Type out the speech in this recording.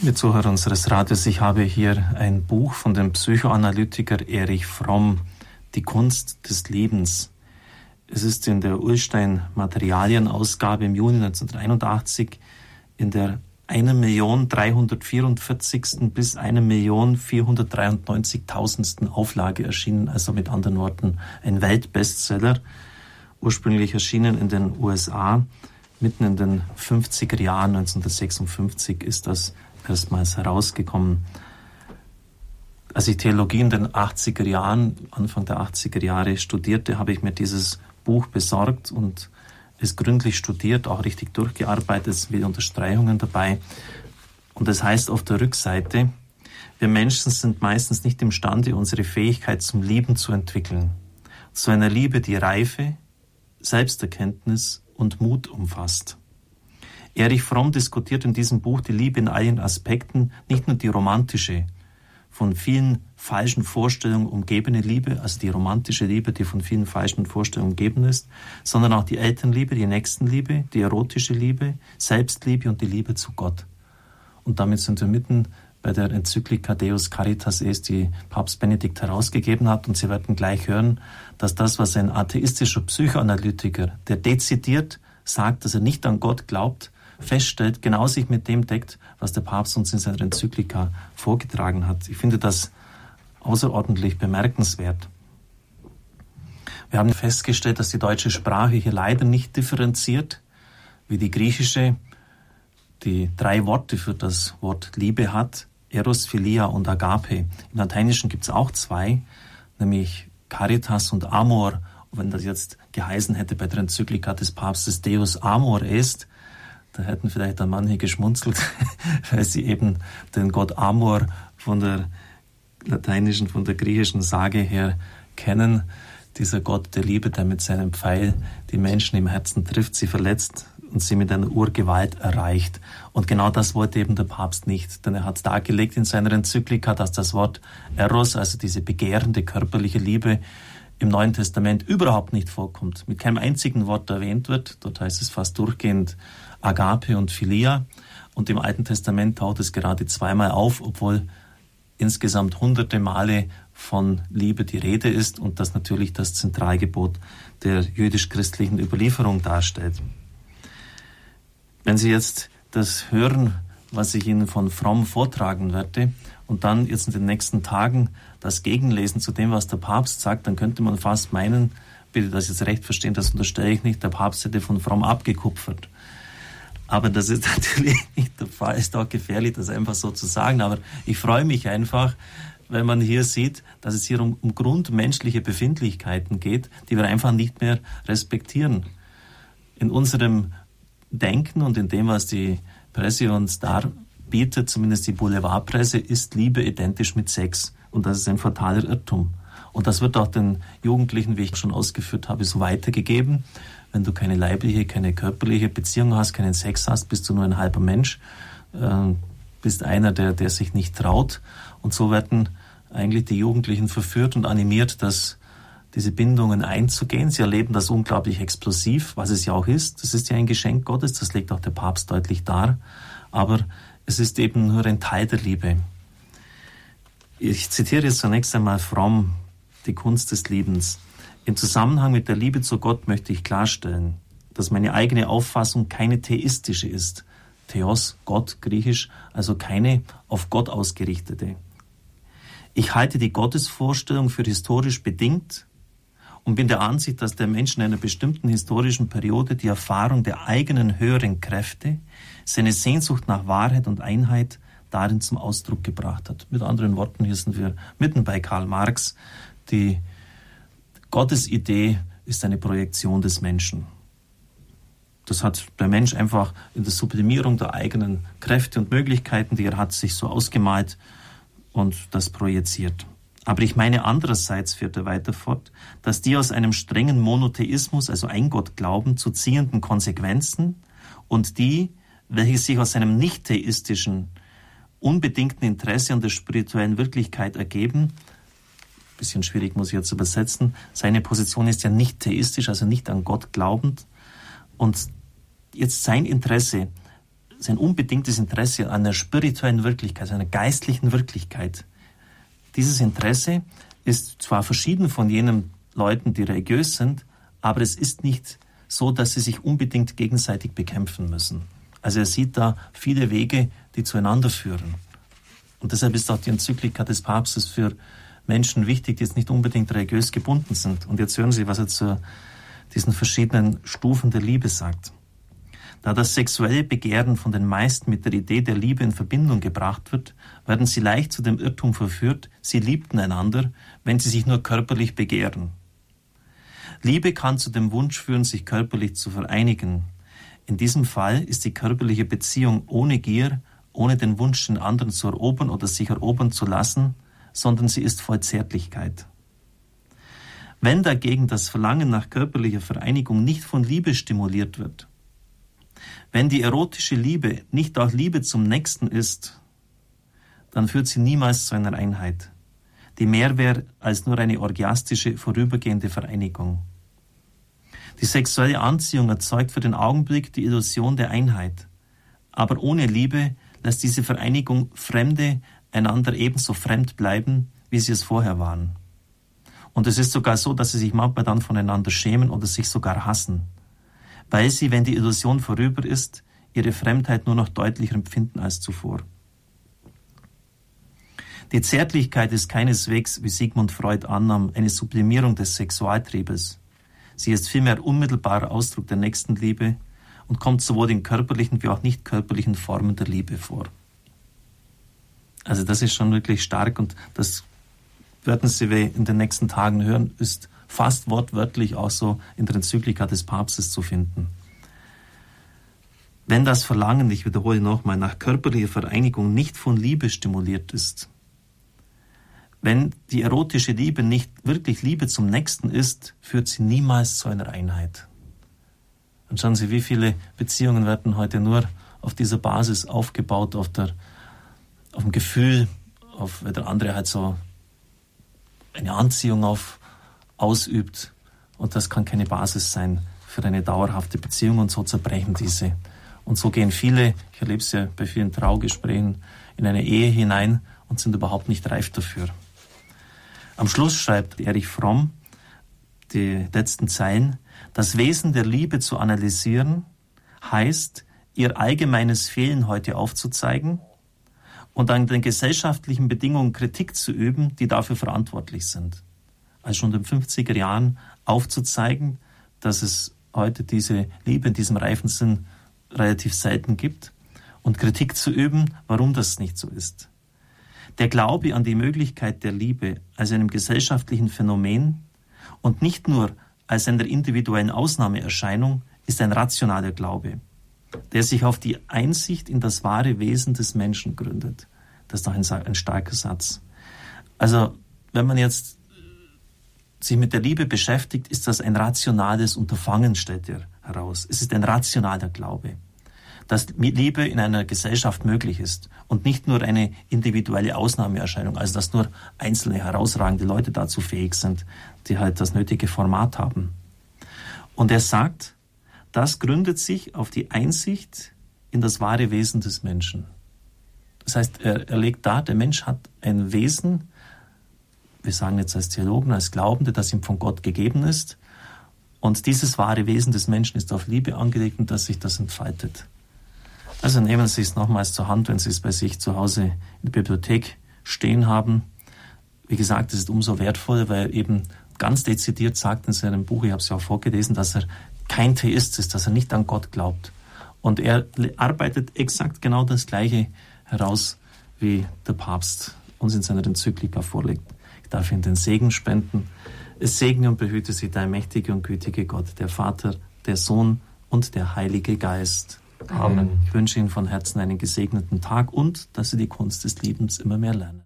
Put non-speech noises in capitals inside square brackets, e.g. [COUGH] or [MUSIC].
Liebe Zuhörer unseres Radios, ich habe hier ein Buch von dem Psychoanalytiker Erich Fromm, Die Kunst des Lebens. Es ist in der Urstein Materialienausgabe im Juni 1981 in der 1.344. bis 1.493.000. Auflage erschienen, also mit anderen Worten ein Weltbestseller, ursprünglich erschienen in den USA. Mitten in den 50er Jahren, 1956, ist das erstmals herausgekommen. Als ich Theologie in den 80er Jahren, Anfang der 80er Jahre studierte, habe ich mir dieses Buch besorgt und es gründlich studiert, auch richtig durchgearbeitet, es sind Unterstreichungen dabei. Und das heißt auf der Rückseite, wir Menschen sind meistens nicht imstande, unsere Fähigkeit zum Lieben zu entwickeln. Zu einer Liebe, die Reife, Selbsterkenntnis und Mut umfasst. Erich Fromm diskutiert in diesem Buch die Liebe in allen Aspekten, nicht nur die romantische, von vielen falschen Vorstellungen umgebene Liebe, also die romantische Liebe, die von vielen falschen Vorstellungen umgeben ist, sondern auch die Elternliebe, die Nächstenliebe, die erotische Liebe, Selbstliebe und die Liebe zu Gott. Und damit sind wir mitten bei der Enzyklika Deus Caritas Est, die Papst Benedikt herausgegeben hat. Und Sie werden gleich hören, dass das, was ein atheistischer Psychoanalytiker, der dezidiert sagt, dass er nicht an Gott glaubt, feststellt, genau sich mit dem deckt, was der Papst uns in seiner Enzyklika vorgetragen hat. Ich finde das außerordentlich bemerkenswert. Wir haben festgestellt, dass die deutsche Sprache hier leider nicht differenziert, wie die griechische, die drei Worte für das Wort Liebe hat, Eros, Philia und Agape. Im Lateinischen gibt es auch zwei, nämlich Caritas und Amor. Und wenn das jetzt geheißen hätte bei der Enzyklika des Papstes Deus Amor est, da hätten vielleicht dann manche geschmunzelt, [LAUGHS] weil sie eben den Gott Amor von der lateinischen, von der griechischen Sage her kennen. Dieser Gott der Liebe, der mit seinem Pfeil die Menschen im Herzen trifft, sie verletzt und sie mit einer Urgewalt erreicht. Und genau das wollte eben der Papst nicht, denn er hat dargelegt in seiner Enzyklika, dass das Wort Eros, also diese begehrende körperliche Liebe, im Neuen Testament überhaupt nicht vorkommt, mit keinem einzigen Wort erwähnt wird. Dort heißt es fast durchgehend Agape und Philia. Und im Alten Testament taucht es gerade zweimal auf, obwohl insgesamt hunderte Male von Liebe die Rede ist und das natürlich das Zentralgebot der jüdisch-christlichen Überlieferung darstellt. Wenn Sie jetzt das hören, was ich Ihnen von Fromm vortragen werde, und dann jetzt in den nächsten Tagen das Gegenlesen zu dem, was der Papst sagt, dann könnte man fast meinen, bitte das jetzt recht verstehen, das unterstelle ich nicht, der Papst hätte von Fromm abgekupfert. Aber das ist [LAUGHS] natürlich nicht der Fall, ist auch gefährlich, das einfach so zu sagen. Aber ich freue mich einfach, wenn man hier sieht, dass es hier um, um grundmenschliche Befindlichkeiten geht, die wir einfach nicht mehr respektieren. In unserem Denken und in dem, was die Presse uns darbietet, zumindest die Boulevardpresse, ist Liebe identisch mit Sex. Und das ist ein fataler Irrtum. Und das wird auch den Jugendlichen, wie ich schon ausgeführt habe, so weitergegeben. Wenn du keine leibliche, keine körperliche Beziehung hast, keinen Sex hast, bist du nur ein halber Mensch, äh, bist einer, der, der sich nicht traut. Und so werden eigentlich die Jugendlichen verführt und animiert, dass diese Bindungen einzugehen. Sie erleben das unglaublich explosiv, was es ja auch ist. Das ist ja ein Geschenk Gottes, das legt auch der Papst deutlich dar. Aber es ist eben nur ein Teil der Liebe. Ich zitiere jetzt zunächst einmal Fromm, die Kunst des Liebens. Im Zusammenhang mit der Liebe zu Gott möchte ich klarstellen, dass meine eigene Auffassung keine theistische ist. Theos, Gott, griechisch, also keine auf Gott ausgerichtete. Ich halte die Gottesvorstellung für historisch bedingt und bin der Ansicht, dass der Mensch in einer bestimmten historischen Periode die Erfahrung der eigenen höheren Kräfte, seine Sehnsucht nach Wahrheit und Einheit darin zum Ausdruck gebracht hat. Mit anderen Worten, hier sind wir mitten bei Karl Marx, die Gottes Idee ist eine Projektion des Menschen. Das hat der Mensch einfach in der Sublimierung der eigenen Kräfte und Möglichkeiten, die er hat, sich so ausgemalt und das projiziert. Aber ich meine andererseits, führt er weiter fort, dass die aus einem strengen Monotheismus, also ein Gott glauben, zu ziehenden Konsequenzen und die, welche sich aus einem nicht theistischen, unbedingten Interesse an der spirituellen Wirklichkeit ergeben, bisschen schwierig muss ich jetzt übersetzen. Seine Position ist ja nicht theistisch, also nicht an Gott glaubend. Und jetzt sein Interesse sein unbedingtes Interesse an einer spirituellen Wirklichkeit, einer geistlichen Wirklichkeit. Dieses Interesse ist zwar verschieden von jenen Leuten, die religiös sind, aber es ist nicht so, dass sie sich unbedingt gegenseitig bekämpfen müssen. Also er sieht da viele Wege, die zueinander führen. Und deshalb ist auch die Enzyklika des Papstes für Menschen wichtig, die jetzt nicht unbedingt religiös gebunden sind. Und jetzt hören Sie, was er zu diesen verschiedenen Stufen der Liebe sagt. Da das sexuelle Begehren von den meisten mit der Idee der Liebe in Verbindung gebracht wird, werden sie leicht zu dem Irrtum verführt, sie liebten einander, wenn sie sich nur körperlich begehren. Liebe kann zu dem Wunsch führen, sich körperlich zu vereinigen. In diesem Fall ist die körperliche Beziehung ohne Gier, ohne den Wunsch, den anderen zu erobern oder sich erobern zu lassen, sondern sie ist voll Zärtlichkeit. Wenn dagegen das Verlangen nach körperlicher Vereinigung nicht von Liebe stimuliert wird, wenn die erotische Liebe nicht auch Liebe zum Nächsten ist, dann führt sie niemals zu einer Einheit, die mehr wäre als nur eine orgiastische, vorübergehende Vereinigung. Die sexuelle Anziehung erzeugt für den Augenblick die Illusion der Einheit, aber ohne Liebe lässt diese Vereinigung Fremde einander ebenso fremd bleiben, wie sie es vorher waren. Und es ist sogar so, dass sie sich manchmal dann voneinander schämen oder sich sogar hassen, weil sie, wenn die Illusion vorüber ist, ihre Fremdheit nur noch deutlicher empfinden als zuvor. Die Zärtlichkeit ist keineswegs, wie Sigmund Freud annahm, eine Sublimierung des Sexualtriebes. Sie ist vielmehr unmittelbarer Ausdruck der Nächstenliebe und kommt sowohl in körperlichen wie auch nicht körperlichen Formen der Liebe vor. Also das ist schon wirklich stark und das werden Sie in den nächsten Tagen hören, ist fast wortwörtlich auch so in der Enzyklika des Papstes zu finden. Wenn das Verlangen, ich wiederhole nochmal, nach körperlicher Vereinigung nicht von Liebe stimuliert ist, wenn die erotische Liebe nicht wirklich Liebe zum Nächsten ist, führt sie niemals zu einer Einheit. Und schauen Sie, wie viele Beziehungen werden heute nur auf dieser Basis aufgebaut, auf, der, auf dem Gefühl, auf, weil der andere halt so eine Anziehung auf ausübt. Und das kann keine Basis sein für eine dauerhafte Beziehung und so zerbrechen diese. Und so gehen viele, ich erlebe es ja bei vielen Traugesprächen, in eine Ehe hinein und sind überhaupt nicht reif dafür. Am Schluss schreibt Erich Fromm die letzten Zeilen, das Wesen der Liebe zu analysieren heißt, ihr allgemeines Fehlen heute aufzuzeigen und an den gesellschaftlichen Bedingungen Kritik zu üben, die dafür verantwortlich sind. Also schon in den 50er Jahren aufzuzeigen, dass es heute diese Liebe in diesem reifen Sinn relativ selten gibt und Kritik zu üben, warum das nicht so ist. Der Glaube an die Möglichkeit der Liebe als einem gesellschaftlichen Phänomen und nicht nur als einer individuellen Ausnahmeerscheinung ist ein rationaler Glaube der sich auf die Einsicht in das wahre Wesen des Menschen gründet. Das ist doch ein, ein starker Satz. Also, wenn man jetzt sich mit der Liebe beschäftigt, ist das ein rationales Unterfangen, stellt er heraus. Es ist ein rationaler Glaube, dass Liebe in einer Gesellschaft möglich ist und nicht nur eine individuelle Ausnahmeerscheinung, also dass nur einzelne herausragende Leute dazu fähig sind, die halt das nötige Format haben. Und er sagt, das gründet sich auf die Einsicht in das wahre Wesen des Menschen. Das heißt, er, er legt dar, der Mensch hat ein Wesen, wir sagen jetzt als Theologen, als Glaubende, das ihm von Gott gegeben ist. Und dieses wahre Wesen des Menschen ist auf Liebe angelegt und dass sich das entfaltet. Also nehmen Sie es nochmals zur Hand, wenn Sie es bei sich zu Hause in der Bibliothek stehen haben. Wie gesagt, es ist umso wertvoller, weil eben ganz dezidiert sagt in seinem Buch, ich habe es ja auch vorgelesen, dass er kein Theist ist, dass er nicht an Gott glaubt. Und er arbeitet exakt genau das Gleiche heraus, wie der Papst uns in seiner Enzyklika vorlegt. Ich darf Ihnen den Segen spenden. Es segne und behüte Sie der mächtige und gütige Gott, der Vater, der Sohn und der Heilige Geist. Amen. Ich wünsche Ihnen von Herzen einen gesegneten Tag und dass Sie die Kunst des Liebens immer mehr lernen.